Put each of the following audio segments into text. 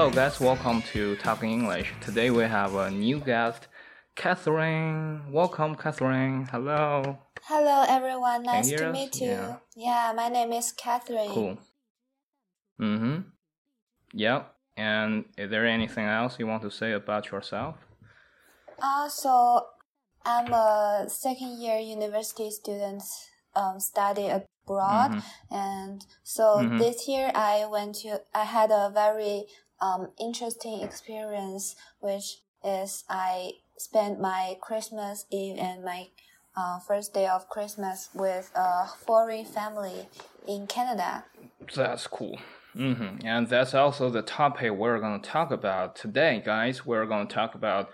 Hello, guys. Welcome to Talking English. Today we have a new guest, Catherine. Welcome, Catherine. Hello. Hello, everyone. Nice to us? meet you. Yeah. Yeah, my name is Catherine. Cool. Mm-hmm. Yep. And is there anything else you want to say about yourself? Uh, so I'm a second year university student, um, study abroad, Mhm. and so Mhm. this year I went to. I had a very um interesting experience, which is I spent my Christmas Eve and my uh, first day of Christmas with a foreign family in Canada. That's cool. hmm And that's also the topic we're going to talk about today, guys. We're going to talk about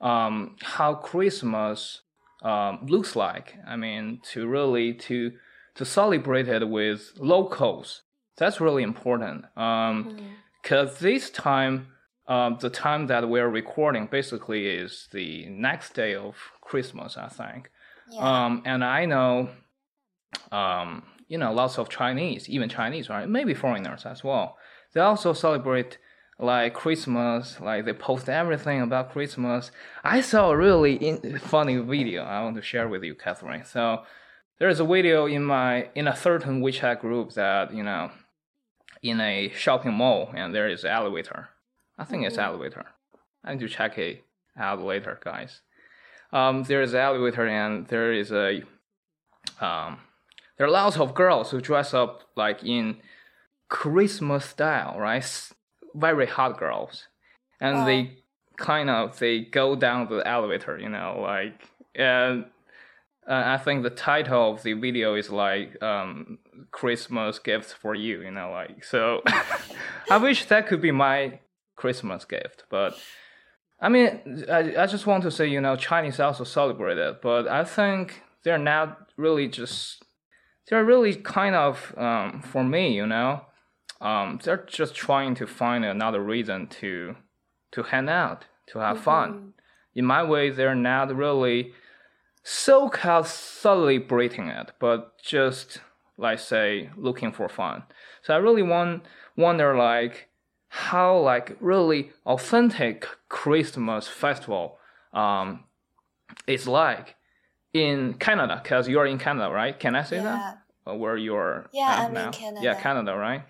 um, how Christmas um, looks like. I mean, to really to to celebrate it with locals. That's really important. Um, because this time, um, the time that we're recording basically is the next day of Christmas, I think. Yeah. Um, and I know, um, you know, lots of Chinese, even Chinese, right? Maybe foreigners as well. They also celebrate like Christmas, like they post everything about Christmas. I saw a really in- funny video I want to share with you, Catherine. So there is a video in my in a certain WeChat group that you know, in a shopping mall, and there is elevator. I think it's Mhm. elevator. I need to check it out later, guys um, there is elevator and there is a um, there are lots of girls who dress up like in Christmas style, right? Very hot girls, and Oh. they kind of they go down the elevator, you know, like and uh, I think the title of the video is like um, Christmas gifts for you, you know, like so. I wish that could be my Christmas gift, but I mean, I, I just want to say, you know, Chinese also celebrate it, but I think they're not really just, they're really kind of, um, for me, you know, um, they're just trying to find another reason to, to hang out, to have fun. In my way, they're not really so-called celebrating it, but just like say looking for fun. So I really want wonder like how like really authentic Christmas festival um is like in Canada because you're in Canada, right? Can I say yeah. that? Where you're Yeah, I'm in? Canada. Yeah, Canada, right?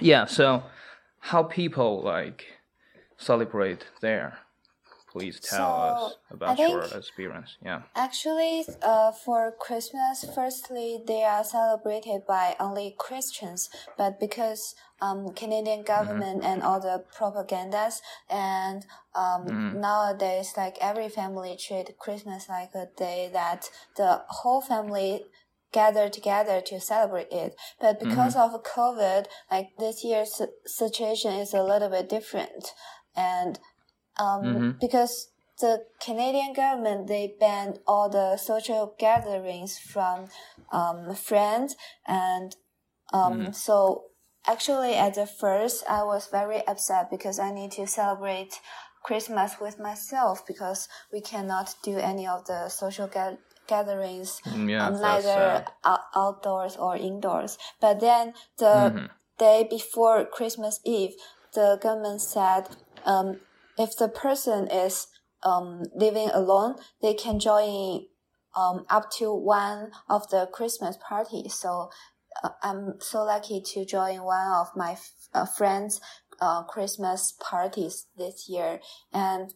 Yeah. So how people like celebrate there? Please tell us So, about I your think- experience. Yeah. Actually, uh, for Christmas, firstly, they are celebrated by only Christians, but because um, Canadian government and all the propagandas and um, nowadays, like every family treat Christmas like a day that the whole family gather together to celebrate it. But because of COVID, like this year's situation is a little bit different, and um, Mhm. because the Canadian government they banned all the social gatherings from um, friends and um, so actually at the first I was very upset because I need to celebrate Christmas with myself because we cannot do any of the social ga- gatherings Mm, Yeah. um, neither out- outdoors or indoors. But then the Mhm. day before Christmas Eve, the government said um, if the person is um, living alone, they can join um, up to one of the Christmas parties. So uh, I'm so lucky to join one of my f- uh, friends' uh, Christmas parties this year, and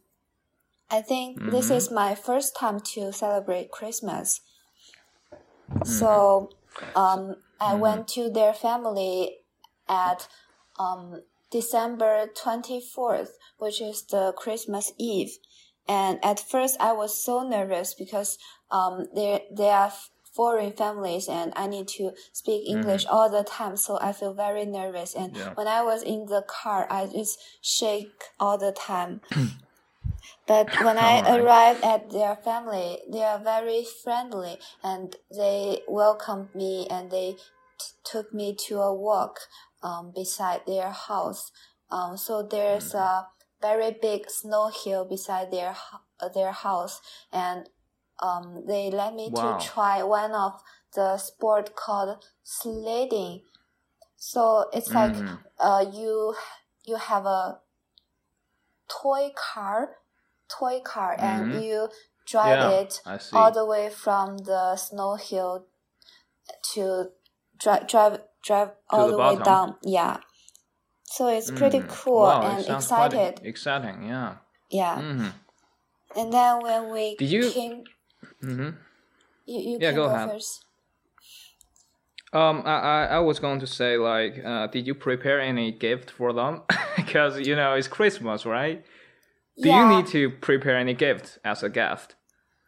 I think this Mhm. is my first time to celebrate Christmas. So um, I Mhm. went to their family at um, December 24th, which is the Christmas Eve. And at first I was so nervous because um, they, they are foreign families and I need to speak English all the time. So I feel very nervous. And Yeah. when I was in the car, I just shake all the time. But when I Alright. arrived at their family, they are very friendly and they welcomed me and they t- took me to a walk um, beside their house. Um, so there's a very big snow hill beside their uh, their house, and um, they let me Wow. to try one of the sport called sledding. So it's like Mhm. uh, you you have a toy car, toy car, and Mhm. you drive Yeah, it all the way from the snow hill to drive drive drive all the the, way down. Yeah. So it's pretty Mm. cool Wow, and excited. exciting, yeah. Yeah. hmm And then when we Did you- came, hmm you, you Yeah, can go go, ahead. first. Um, I, I, I was going to say like, uh, did you prepare any gift for them? because you know it's Christmas, right? Do yeah. you need to prepare any gift as a gift?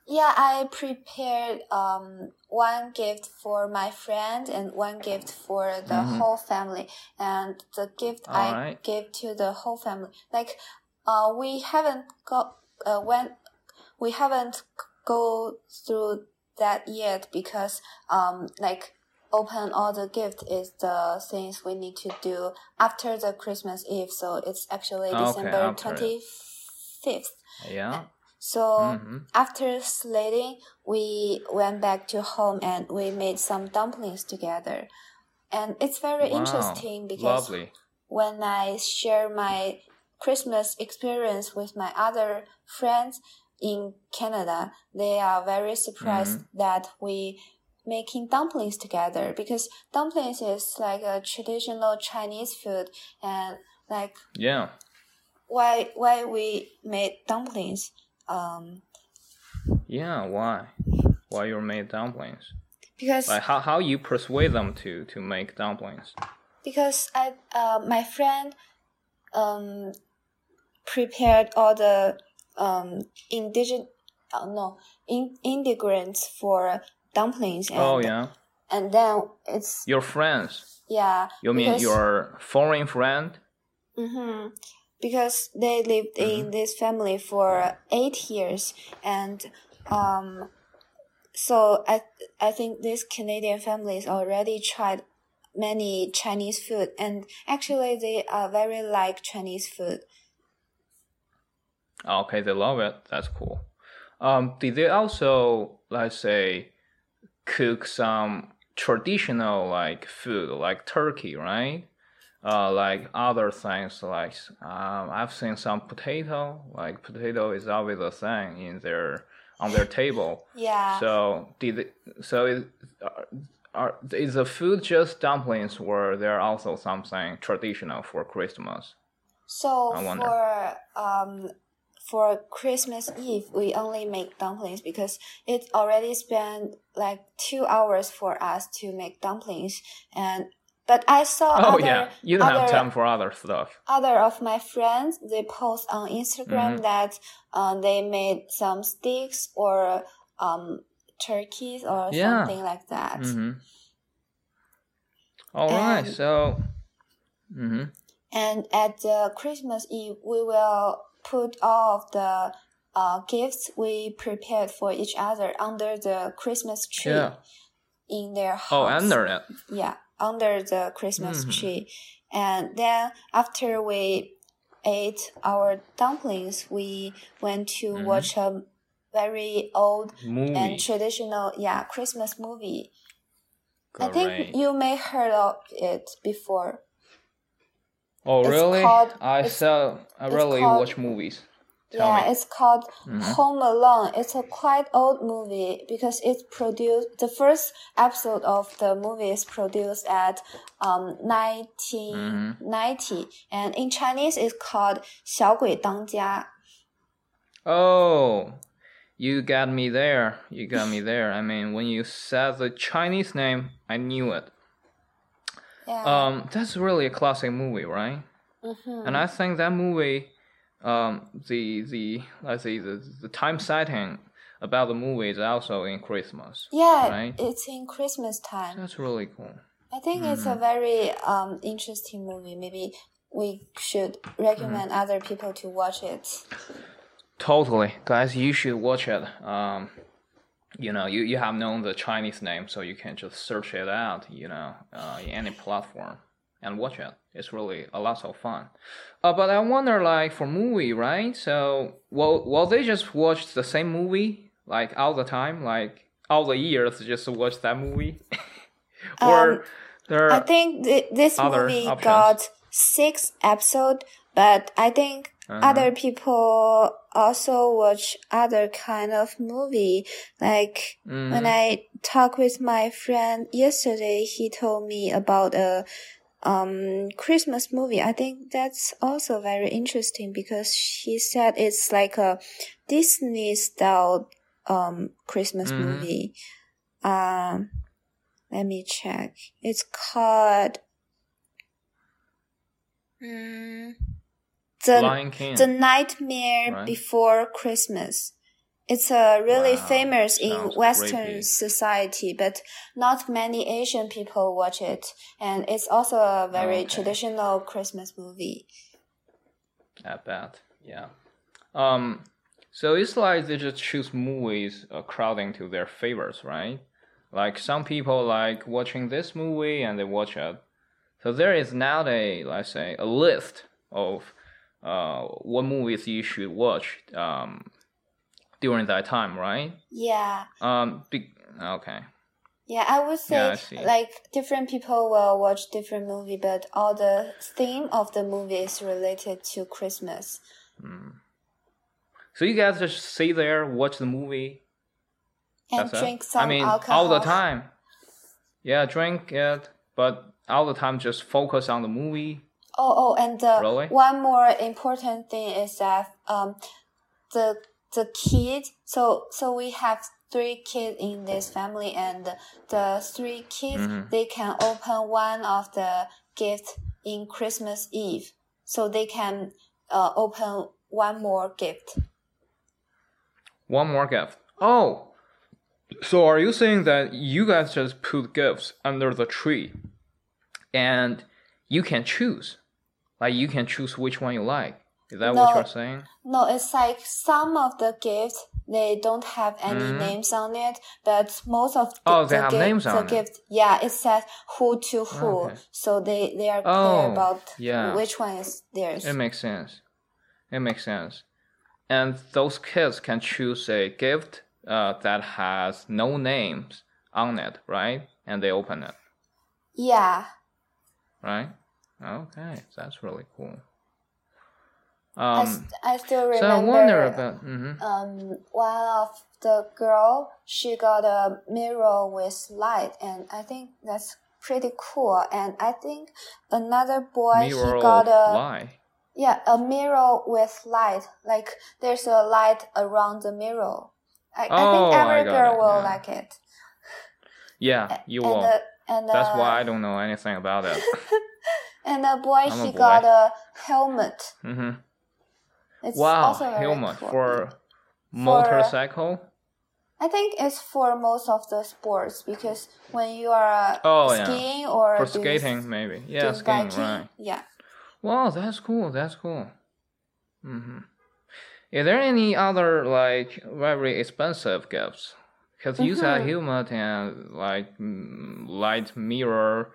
Yeah, I prepared um one gift for my friend and one gift for the Mhm. whole family. And the gift I Alright. gave to the whole family, like, uh, we haven't got uh when we haven't go through that yet because um like open all the gift is the things we need to do after the Christmas Eve. So it's actually December twenty fifth. Yeah. So hmm after sledding, we went back to home and we made some dumplings together. And it's very Wow, interesting because Lovely. when I share my Christmas experience with my other friends in Canada, they are very surprised Mm-hmm. that we making dumplings together because dumplings is like a traditional Chinese food and like Yeah. why why we made dumplings um Yeah. Why? Why you made dumplings? because Like how how you persuade them to to make dumplings? because I uh, my friend um prepared all the um indigenous uh, no in, ingredients for dumplings and oh yeah. and then it's Your friends. yeah You mean your foreign friend? hmm because they lived in this family for eight years and um so I I think this Canadian family families already tried many Chinese food and actually they are very like Chinese food. Okay, they love it. That's cool. Um, did they also, let's say, cook some traditional like food, like turkey, right? Uh, like other things, like um, I've seen some potato. Like potato is always a thing in their on their table. Yeah. So did they, so is are, are is the food just dumplings, or there are also something traditional for Christmas? So for um for Christmas Eve, we only make dumplings because it already spent like two hours for us to make dumplings. And but I saw Oh other yeah, you don't have other- time for other stuff. other of my friends they post on Instagram Mhm. that um, they made some steaks or um turkeys or Yeah. something like that. Mm-hmm. All right, And- so. Mm-hmm. And at the Christmas Eve, we will put all of the uh, gifts we prepared for each other under the Christmas tree Yeah. in their house. Oh, under it. yeah, under the Christmas Mhm. tree. And then after we ate our dumplings, we went to Mhm. watch a very old Movie. and traditional, yeah, Christmas movie. I think you may heard of it before. oh, it's really? called- I saw. I really watch movies. Tell yeah, me. it's called Mhm. Home Alone. It's a quite old movie because it's produced. The first episode of the movie is produced at um 1990, and in Chinese it's called 小鬼当家. Oh, you got me there. You got me there. I mean, when you said the Chinese name, I knew it. Yeah. Um, that's really a classic movie, right? mhm. And I think that movie, um, the the let's say the the time setting about the movie is also in Christmas. yeah, right? it's in Christmas time. That's really cool. I think it's Mm-hmm. a very um interesting movie. Maybe we should recommend Mm-hmm. other people to watch it. Totally, guys, you should watch it. Um, you know, you, you have known the Chinese name, so you can just search it out. You know, uh, in any platform and watch it. It's really a lot of fun. Uh, but I wonder, like for movie, right? So, will will they just watch the same movie like all the time, like all the years, just watch that movie, or Um, there? I think th- this movie options. got six episode, but I think Uh-huh. other people also watch other kind of movie. Like when Mhm. I talked with my friend yesterday, he told me about a um Christmas movie. I think that's also very interesting because she said it's like a Disney style um Christmas Mhm. movie. Um let me check. It's called mm, the Lion King. the Nightmare Right. Before Christmas. It's a really Wow, famous in Western creepy. society, but not many Asian people watch it. And it's also a very Okay. traditional Christmas movie. I bet. Yeah. Um. So it's like they just choose movies according to their favorites, right? Like some people like watching this movie and they watch it. So there is now a let's say a list of uh what movies you should watch um during that time, right? Yeah. Um. Be- okay. Yeah, I would say Yeah, I like different people will watch different movie, but all the theme of the movie is related to Christmas. So you guys just sit there, watch the movie, And That's it? drink some I mean, alcohol. all the time. Yeah, drink it, but all the time just focus on the movie. Oh, oh, and uh, Really? one more important thing is that um, the the kid. So so we have three kids in this family, and the three kids Mhm. they can open one of the gifts in Christmas Eve, so they can uh, open one more gift. One more gift. Oh, so are you saying that you guys just put gifts under the tree, and you can choose, like you can choose which one you like? Is that what No. you're saying? No, it's like some of the gifts they don't have any Mhm. names on it, but most of the, Oh, they the have gift, names the on it. gift, yeah, it says who to who, Okay. so they they are clear Oh, about yeah. which one is theirs. It makes sense. It makes sense. And those kids can choose a gift uh, that has no names on it, right? And they open it, yeah, right? Okay, that's really cool. I, Um, s- I still remember. so I wonder about. hmm um one of the girl she got a mirror with light, and I think that's pretty cool. And I think another boy Mirror he got a. Yeah, a mirror with light. Like there's a light around the mirror. I, I Oh, think every got girl it, will yeah. like it. Yeah, you and will. The, and That's the, why I don't know anything about it. And the boy I'm he boy. got a helmet. hmm It's Wow, helmet cool. for motorcycle. I think it's for most of the sports because when you are uh, Oh, yeah. skiing or For skating, maybe. Yeah, skiing, biking, right. Yeah. Wow, that's cool. That's cool. Mm-hmm. Is there any other like very expensive gifts? Because you said Mhm. helmet and like mm, light mirror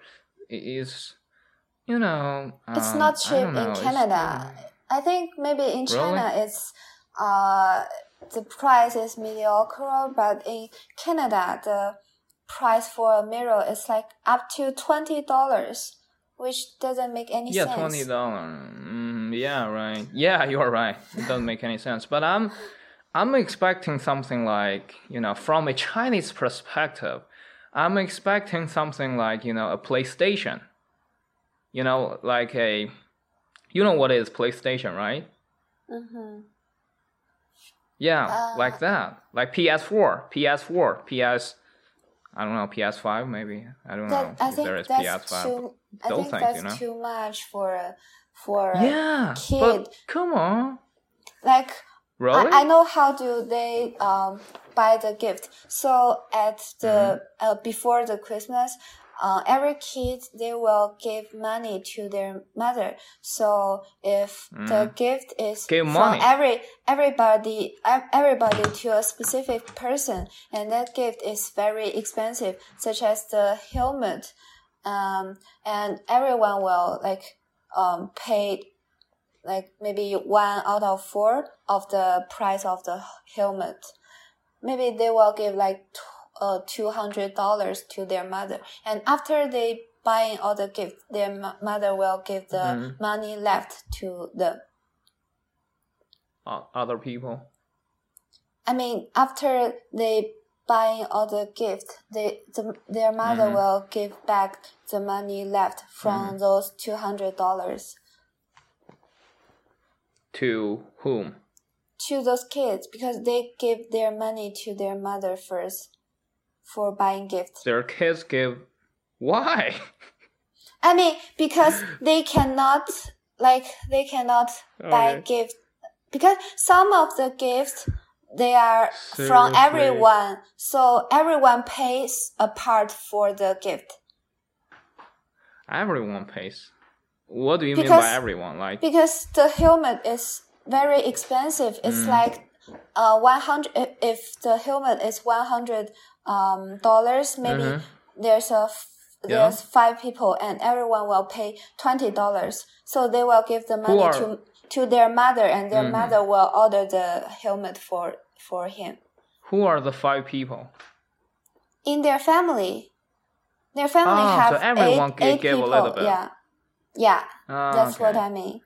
is, you know, It's um, not cheap know, in Canada. I think maybe in China it's uh the price is mediocre, but in Canada the price for a mirror is like up to twenty dollars, which doesn't make any sense. yeah, twenty dollar. Mm, yeah, right. Yeah, you're right. It doesn't make any sense. But I'm, I'm expecting something like you know, from a Chinese perspective, I'm expecting something like you know, a PlayStation. You know, like a, you know what is PlayStation, right? Mm-hmm. Yeah, Uh, like that, like PS4, PS4, PS. I don't know, PS5 maybe. I don't know That, I if think there is that's PS5. too. I think things, that's you know? too much for a for a, yeah, kid. but come on, like really? I, I know how do they um buy the gift. So at the Mm-hmm. uh, before the Christmas, uh, every kid they will give money to their mother. So if the gift is Mm-hmm. Give from money. every everybody everybody to a specific person, and that gift is very expensive, such as the helmet, um, and everyone will like um pay like maybe one out of four of the price of the helmet. Maybe they will give like uh two hundred dollars to their mother, and after they buying all the gifts, their mo- mother will give the Mhm. money left to them. Uh, other people. I mean, after they buying all the gifts, they the, their mother Mhm. will give back the money left from Mm-hmm. those two hundred dollars To whom? to those kids because they give their money to their mother first for buying gifts. Their kids give. Why? I mean, because they cannot like they cannot buy Okay. gift because some of the gifts they are from everyone, so everyone pays a part for the gift. Everyone pays. What do you mean by everyone? Like, because the helmet is very expensive. It's Mm. like uh one hundred. If, if the helmet is one hundred um dollars, maybe Mhm. there's a Yeah. there's five people and everyone will pay twenty dollars. So they will give the money to to their mother, and their Mhm. mother will order the helmet for for him who are the five people? in their family. Their family Oh, have so everyone eight, eight give a people. little bit. Yeah, yeah, Ah, that's what. I mean.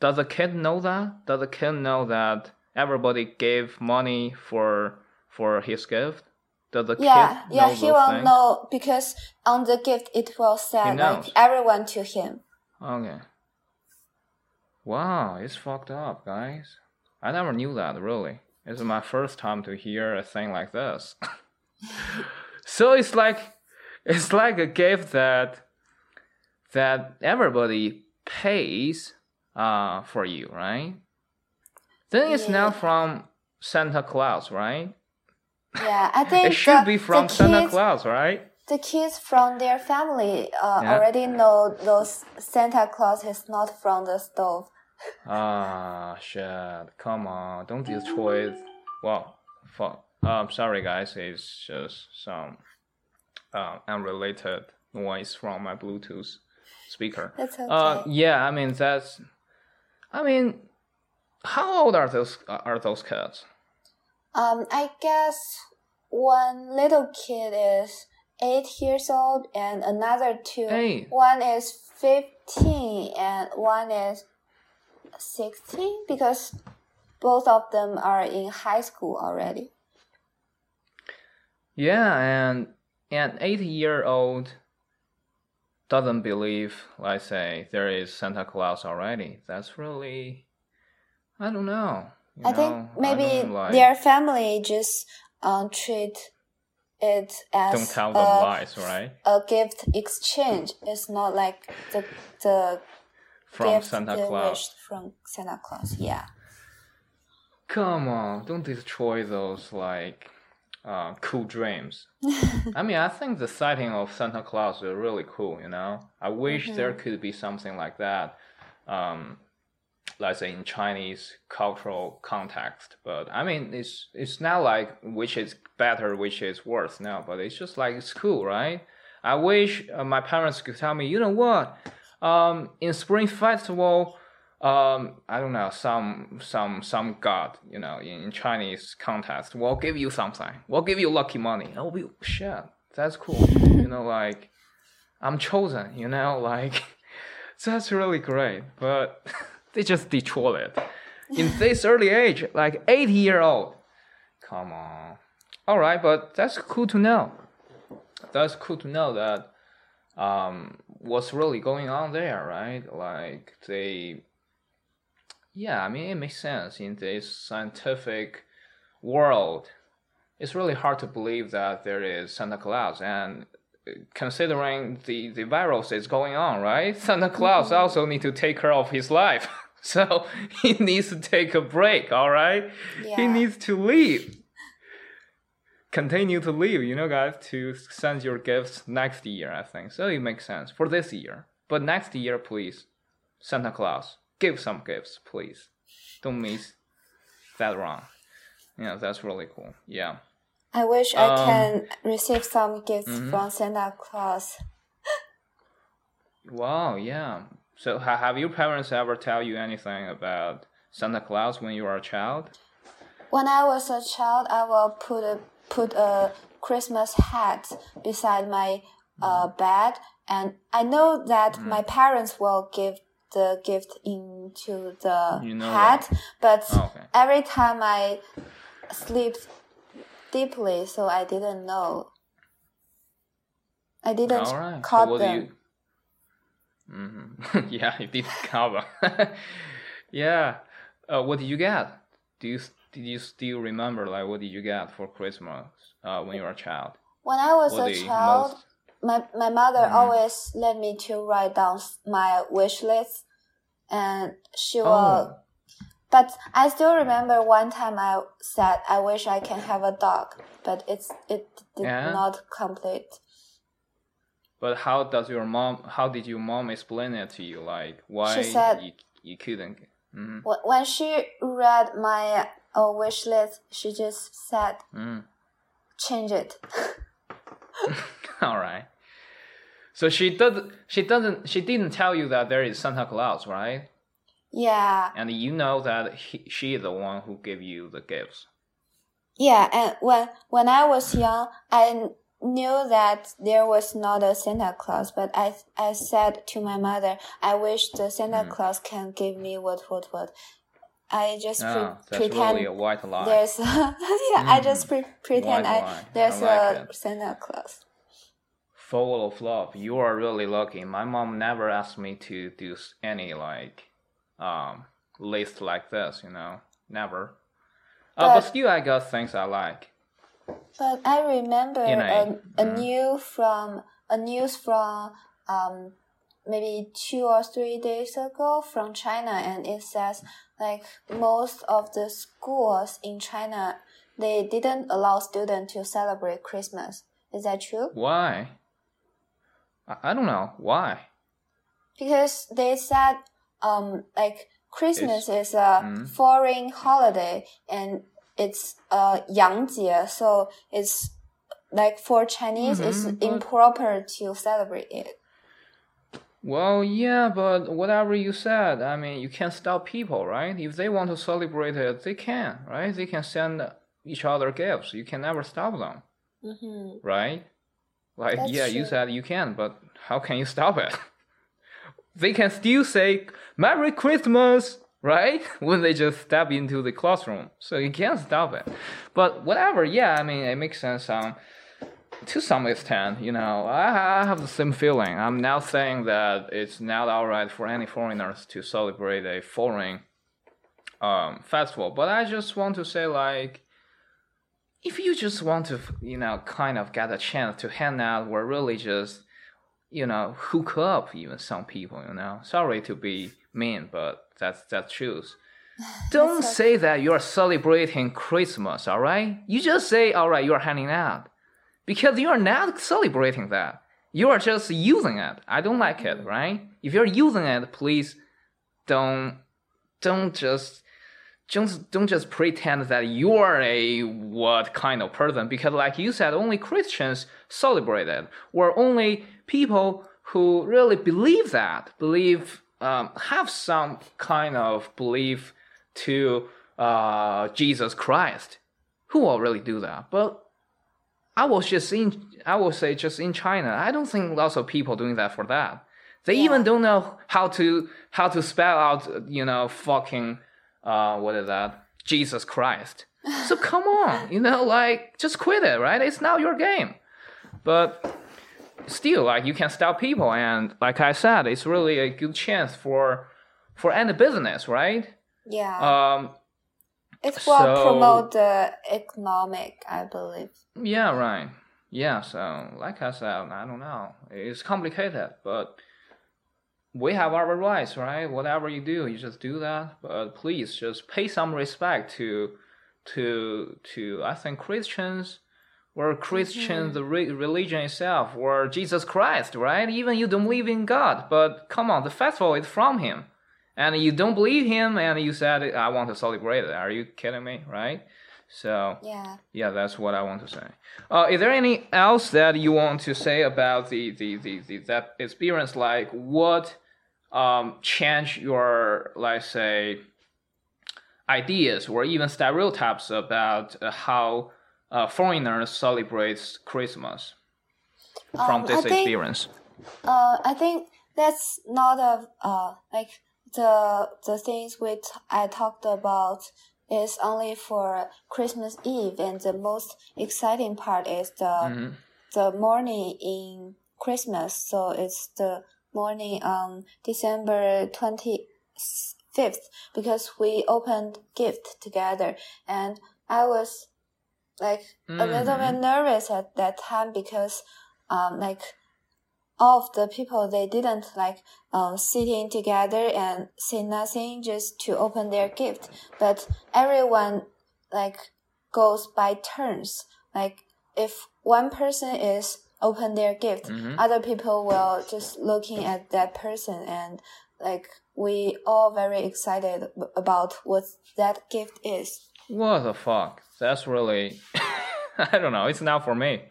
Does the kid know that? Does the kid know that everybody gave money for for his gift? Does the Yeah, kid yeah, he will things? know because on the gift it will say like everyone to him. Okay. Wow, it's fucked up, guys. I never knew that, really. It's my first time to hear a thing like this. so it's like it's like a gift that that everybody pays uh for you, right? Then it's Yeah. not from Santa Claus, right? Yeah, I think It should the, be from Santa kids, Claus, right? The kids from their family uh, Yeah. already know those Santa Claus is not from the stove. Ah, shit. Come on. Don't destroy it. Well, fuck. Um, sorry, guys. It's just some uh, unrelated noise from my Bluetooth speaker. That's okay. Uh, yeah, I mean, that's. I mean, how old are those uh, are those kids? um, I guess one little kid is eight years old, and another two. Hey. One is fifteen, and one is sixteen because both of them are in high school already. Yeah, and an eight year old doesn't believe, let's say, there is Santa Claus already. That's really, I don't know. you I think know, I maybe don't like- their family just um, treat it as don't tell them a, lies, right? a gift exchange. It's not like the the From gift Santa Claus. from Santa Claus. Yeah. Come on, don't destroy those like uh, cool dreams. I mean, I think the sighting of Santa Claus is really cool. You know, I wish there could be something like that. Um, let's say in Chinese cultural context, but I mean, it's it's not like which is better, which is worse now, but it's just like it's cool, right? I wish uh, my parents could tell me, you know what, um, in Spring Festival, um, I don't know, some some some god, you know, in, in Chinese context, will give you something, will give you lucky money. I'll be shit, that's cool, you know, like I'm chosen, you know, like that's really great, but they just destroy it in this early age, like eight year old. Come on, all right, but that's cool to know. That's cool to know that um, what's really going on there, right? Like they, yeah, I mean it makes sense in this scientific world. It's really hard to believe that there is Santa Claus, and considering the the virus is going on, right? Santa Claus also need to take care of his life, so he needs to take a break. All right, he needs to leave continue to leave, you know, guys, to send your gifts next year, I think. So it makes sense for this year. But next year, please, Santa Claus, give some gifts, please. Don't miss that wrong. Yeah, that's really cool. Yeah. I wish Um, I can receive some gifts mhm. from Santa Claus. Wow, yeah. So ha- have your parents ever tell you anything about Santa Claus when you were a child? When I was a child, I will put a put a Christmas hat beside my uh, bed, and I know that Mm. my parents will give the gift into the You know hat, but Oh, okay. every time I sleep deeply, so I didn't know. I didn't right. So caught them. Hmm yeah, you did cover. yeah. Uh, what did you get? Do you did you still remember like what did you get for Christmas uh, when you were a child? When I was What a child, most- my my mother Mhm. always let me to write down my wish list, and she will. Oh. But I still remember one time I said I wish I can have a dog, but it's it did Yeah? not complete. But how does your mom? How did your mom explain it to you? Like why said- you you couldn't? Mm-hmm. When she read my uh, wish list, she just said Mm. change it. All right. So she doesn't. She doesn't. She didn't tell you that there is Santa Claus, right? yeah, And you know that he, she is the one who gave you the gifts. yeah. And when when I was young, I knew that there was not a Santa Claus, but I I said to my mother, I wish the Santa Mm. Claus can give me what what what. I just pre- Ah, that's pretend really a white lie. there's a, yeah. I just pre- pretend White I lie. there's I like a. Santa Claus. Full of love. You are really lucky. My mom never asked me to do any like um list like this. You know, never. Uh, but But- still, I got things I like. But I remember You know, a, a mm. new from a news from um maybe two or three days ago from China, and it says like most of the schools in China they didn't allow students to celebrate Christmas. Is that true? Why? I, I don't know why. Because they said um like Christmas is a Mm. foreign holiday and it's uh 洋节, so it's like for Chinese it's Mhm, but- improper to celebrate it. Well, yeah, but whatever you said, I mean, you can't stop people, right? If they want to celebrate it, they can, right? They can send each other gifts. You can never stop them, Mm-hmm. right? Like, That's yeah, you said you can, but how can you stop it? they can still say Merry Christmas, right? When they just step into the classroom. So you can't stop it. But whatever, yeah, I mean, it makes sense. Um, to some extent, you know, I, I have the same feeling. I'm now saying that it's not alright for any foreigners to celebrate a foreign um, festival, but I just want to say, like, if you just want to, you know, kind of get a chance to hang out or really just, you know, hook up even some people, you know, sorry to be mean, but that's that's truth. Don't That's say that you're celebrating Christmas, all right? You just say, all right, you're hanging out because you're not celebrating that. You are just using it. I don't like it, mm. right? If you're using it, please don't don't just just don't just pretend that you're a what kind of person because like you said only christians celebrate it or only people who really believe that believe um, have some kind of belief to uh, jesus christ. Who will really do that? But i was just in i will say just in china. I don't think lots of people doing that for that. They even don't know how to how to spell out you know fucking uh what is that? Jesus christ. So come on you know like just quit it right? It's not your game. But still like you can stop people and like i said it's really a good chance for for any business right Yeah, um it will so- promote the economic, I believe. Yeah, right. Yeah, so like I said, I don't know. It's complicated, but we have our rights, right? Whatever you do, you just do that. But please just pay some respect to to to I think Christians or Christian the re- religion itself or Jesus Christ, right? Even you don't believe in God, but come on, the festival is from him. And you don't believe him and you said I want to celebrate it. Are you kidding me, right? So Yeah. yeah, that's what I want to say. Uh, is there any else that you want to say about the, the, the, the that experience? Like what um changed your let's say ideas or even stereotypes about uh, how uh, foreigners celebrate Christmas from Um, this I think- experience? Uh, I think that's not a uh like the the things which I talked about is only for Christmas Eve, and the most exciting part is the Mhm. the morning in Christmas. So it's the morning on December twenty fifth because we opened gift together, and I was like a little bit Mhm. nervous at that time because um like all of the people they didn't like um sitting together and say nothing just to open their gift but everyone like goes by turns like if one person is open their gift Mhm. other people will just looking at that person and like we all very excited about what that gift is What the fuck? That's really, I don't know. It's not for me.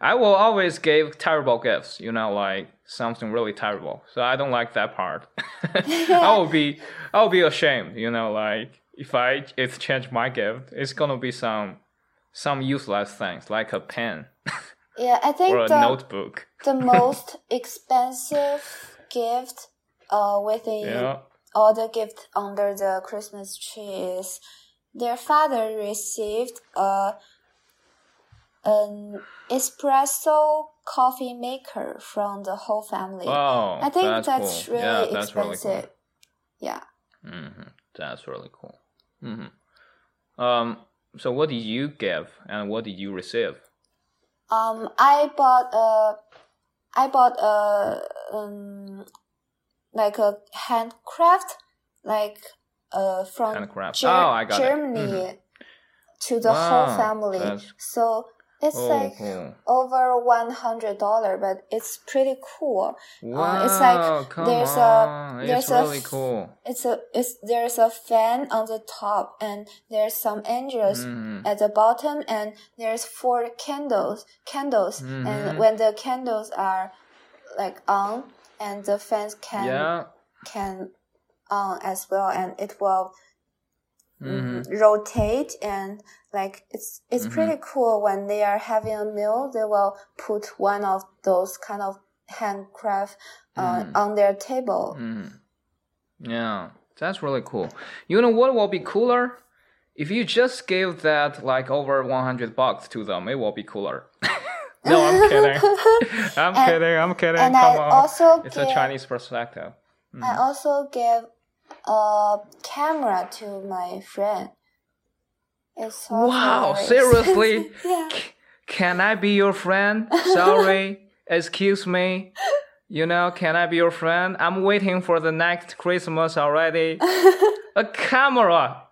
I will always give terrible gifts, you know, like something really terrible. So I don't like that part. I will be, I will be ashamed, you know, like if I exchange my gift, it's gonna be some, some useless things like a pen yeah i think or a the, notebook. the most expensive gift uh within Yeah. all the gift under the Christmas tree is their father received a an espresso coffee maker from the whole family. Oh, I think that's, that's, cool. really yeah, that's expensive. really cool. Yeah. hmm That's really cool. hmm Um. So, what did you give, and what did you receive? Um, I bought a, I bought a, um, like a handcraft, like, uh, from. Ger- Oh, I got. Germany Mhm. to the whole family. So it's Oh, like cool. over one hundred dollar, but it's pretty cool. Wow, Uh, it's like there's a- there's it's a really cool. It's a it's there's a fan on the top and there's some angels Mhm. at the bottom and there's four candles candles Mhm. and when the candles are like on and the fans can Yeah. can on as well and it will mm, rotate and like it's it's Mhm. pretty cool when they are having a meal they will put one of those kind of handcraft uh, Mhm. on their table hmm Yeah, that's really cool. You know what will be cooler? If you just give that like over 100 bucks to them, it will be cooler. no, I'm kidding. I'm And- kidding. I'm kidding. and Come I on. also it's give, a Chinese perspective. Mhm. I also gave a camera to my friend. It's also Wow, seriously? yeah. Can I be your friend? Sorry, excuse me. You know, can I be your friend? I'm waiting for the next Christmas already. A camera!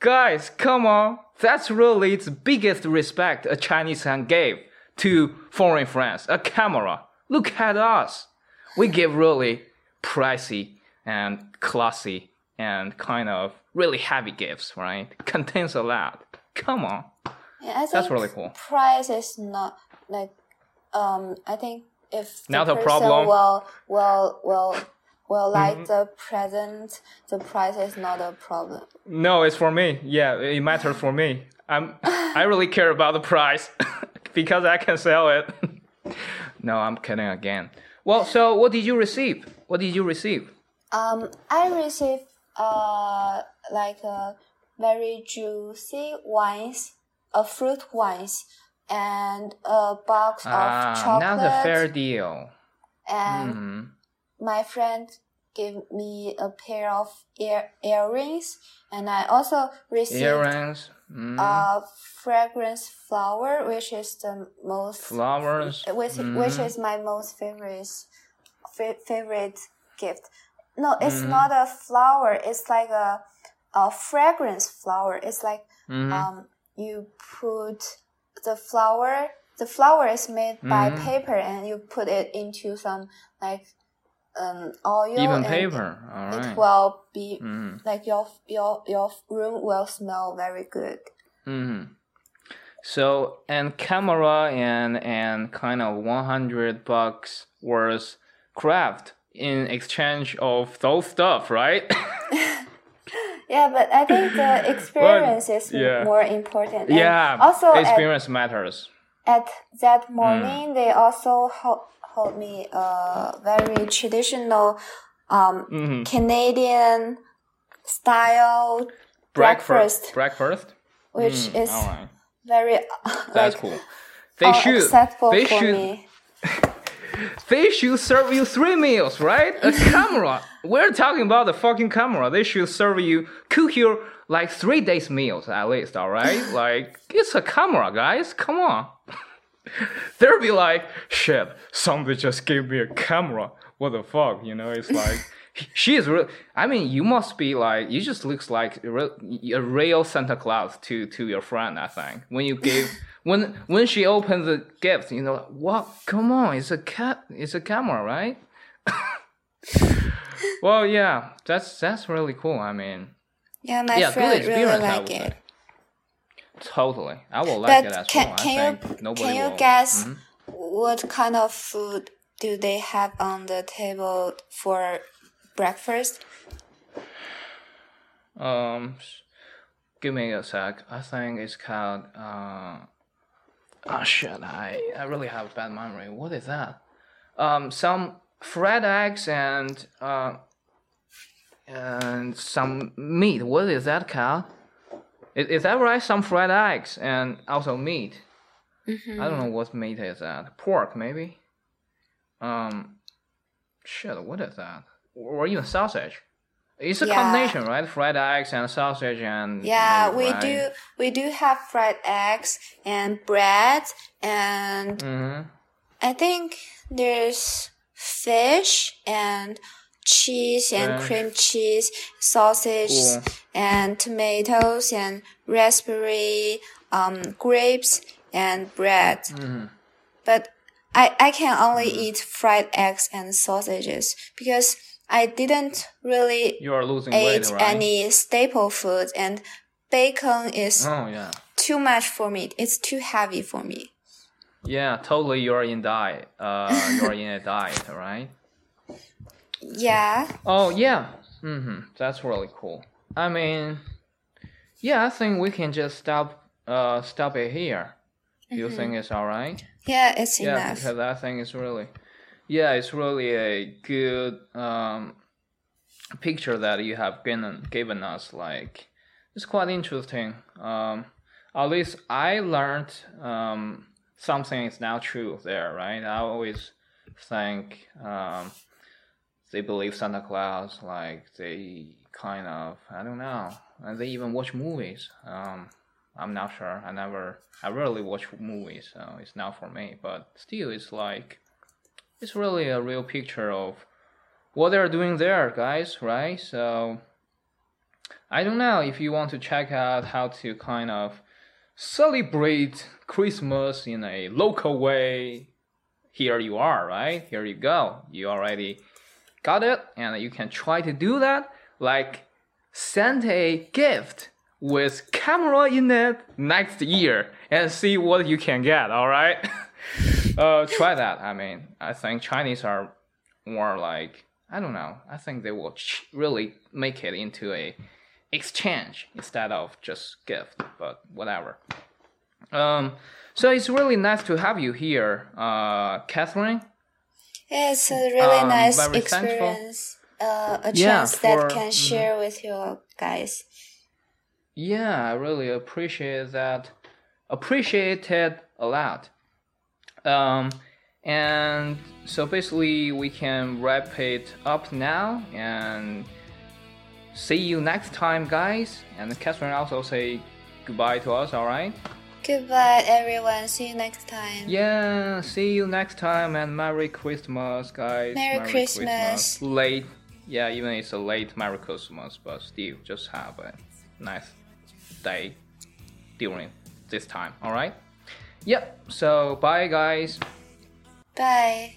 Guys, come on. That's really the biggest respect a Chinese can give to foreign friends. A camera. Look at us. We give really pricey and classy and kind of really heavy gifts, right? Contains a lot. Come on. Yeah, I think That's really cool. Price is not like um. I think if the Not a problem. will will will will like Mhm. the present, the price is not a problem. No, it's for me. Yeah, it matters for me. I'm I really care about the price because I can sell it. no, I'm kidding again. Well, so what did you receive? What did you receive? Um, I received uh like a very juicy wines, a fruit wines, and a box of Ah, chocolate. not a fair deal. and hmm my friend gave me a pair of ear earrings, and I also received Earrings, mm, a fragrance flower, which is the most flowers. which which mhm. is my most favorite fa- favorite gift. No, it's Mhm. not a flower. It's like a a fragrance flower. It's like Mhm. um you put the flower. The flower is made by Mhm. paper, and you put it into some like um oil. Even paper. All It, right. will be like your your your room will smell very good. hmm So and camera and and kind of one hundred bucks worth craft in exchange of those stuff, right? Yeah, but I think the experience is yeah. more important. And yeah. Also, at, experience matters. at Mm. that morning, they also hold, hold me a very traditional um, Mhm. Canadian style Breakfast. breakfast, Breakfast. which Mm, is right. very That's like cool. They should. acceptable They for should. They should serve you three meals, right? A camera. We're talking about the fucking camera. They should serve you, cook you like three days meals at least, all right? like it's a camera, guys. Come on. They'll be like, shit, somebody just gave me a camera. What the fuck? You know, it's like she is real. I mean, you must be like, you just looks like a real, a real Santa Claus to to your friend. I think when you give when when she opened the gift, you know, what? Come on, it's a cat, it's a camera, right? well, yeah, that's that's really cool. I mean, Yeah, my yeah, friend really like it. say. Totally, I will like it as can well. can I you think can you will. guess Mhm. what kind of food do they have on the table for breakfast? Um, give me a sec. I think it's called. Uh, oh shit! I I really have a bad memory. What is that? Um, some fried eggs and uh, and some meat. What is that called? Is, is that right? Some fried eggs and also meat. Mm-hmm. I don't know what meat is that. Pork maybe. Um, shit. What is that? Or even sausage. It's a Yeah. combination, right? Fried eggs and sausage and Yeah, we do we do have fried eggs and bread and Mm-hmm. I think there's fish and cheese and Fish. cream cheese, sausage Cool. and tomatoes and raspberry, um, grapes and bread. Mm-hmm. But I, I can only eat fried eggs and sausages because I didn't really You are losing eat weight, right? any staple food and bacon is Oh yeah, too much for me. It's too heavy for me. yeah. Totally, you're in diet. Uh, you're in a diet, right? Yeah. Oh yeah. Mm-hmm. That's really cool. I mean, yeah. I think we can just stop. Uh, stop it here. Do you think it's all right? Yeah, it's yeah, enough. because I think it's really, yeah, it's really a good um, picture that you have given given us. Like, it's quite interesting. Um, at least I learned um, something is now true there, right? I always think um, they believe Santa Claus, like they kind of, I don't know, and they even watch movies. Um, I'm not sure. I never, I rarely watch movies, so it's not for me. But still, it's like, it's really a real picture of what they're doing there, guys, right? So, I don't know if you want to check out how to kind of celebrate Christmas in a local way. Here you are, right? Here you go. You already got it, and you can try to do that. Like, send a gift with camera in it next year and see what you can get all right uh try that i mean i think chinese are more like i don't know i think they will ch- really make it into a exchange instead of just gift but whatever um so it's really nice to have you here uh catherine It's a really Um, nice experience. Uh, a Yeah, chance that can mhm. share with you guys. Yeah, I really appreciate that. Appreciate it a lot. Um, and so basically, we can wrap it up now and see you next time, guys. And Catherine also say goodbye to us. All right? Goodbye, everyone. See you next time. Yeah. See you next time and Merry Christmas, guys. Merry Christmas. Late. Yeah, even it's a late Merry Christmas, but still, just have a nice day during this time. All right. Yep. So bye, guys. Bye.